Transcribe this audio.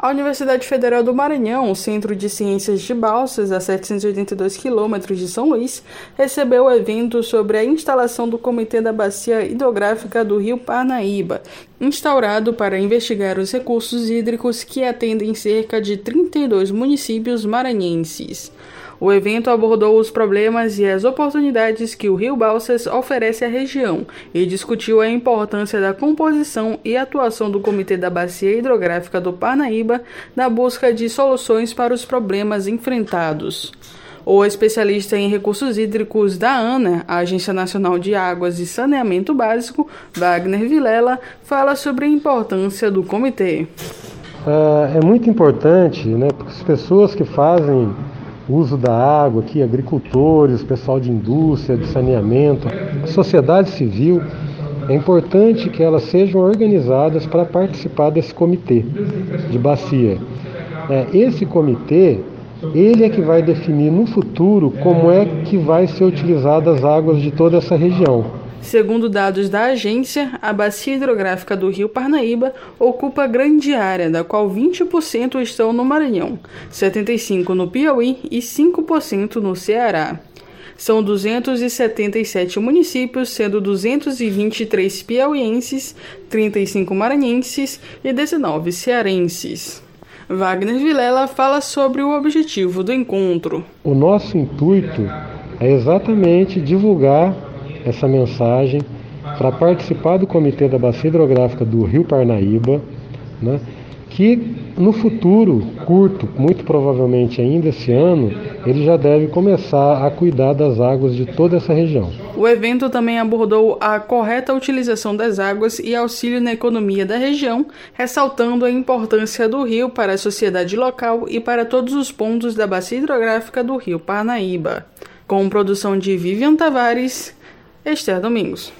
A Universidade Federal do Maranhão, Centro de Ciências de Balsas, a 782 quilômetros de São Luís, recebeu o evento sobre a instalação do Comitê da Bacia Hidrográfica do Rio Parnaíba, instaurado para investigar os recursos hídricos que atendem cerca de 32 municípios maranhenses. O evento abordou os problemas e as oportunidades que o Rio Balsas oferece à região e discutiu a importância da composição e atuação do Comitê da Bacia Hidrográfica do Parnaíba na busca de soluções para os problemas enfrentados. O especialista em recursos hídricos da ANA, a Agência Nacional de Águas e Saneamento Básico, Wagner Vilela, fala sobre a importância do comitê. É, é muito importante, né, porque as pessoas que fazem uso da água aqui, agricultores, pessoal de indústria, de saneamento, sociedade civil, é importante que elas sejam organizadas para participar desse comitê de bacia. É, esse comitê, ele é que vai definir no futuro como é que vai ser utilizadas as águas de toda essa região. Segundo dados da agência, a bacia hidrográfica do Rio Parnaíba ocupa grande área, da qual 20% estão no Maranhão, 75% no Piauí e 5% no Ceará. São 277 municípios, sendo 223 piauienses, 35 maranhenses e 19 cearenses. Wagner Vilela fala sobre o objetivo do encontro. O nosso intuito é exatamente divulgar essa mensagem para participar do Comitê da Bacia Hidrográfica do Rio Parnaíba, né, que no futuro curto, muito provavelmente ainda esse ano, ele já deve começar a cuidar das águas de toda essa região. O evento também abordou a correta utilização das águas e auxílio na economia da região, ressaltando a importância do rio para a sociedade local e para todos os pontos da bacia hidrográfica do Rio Parnaíba. Com produção de Vivian Tavares, Esther Domingos.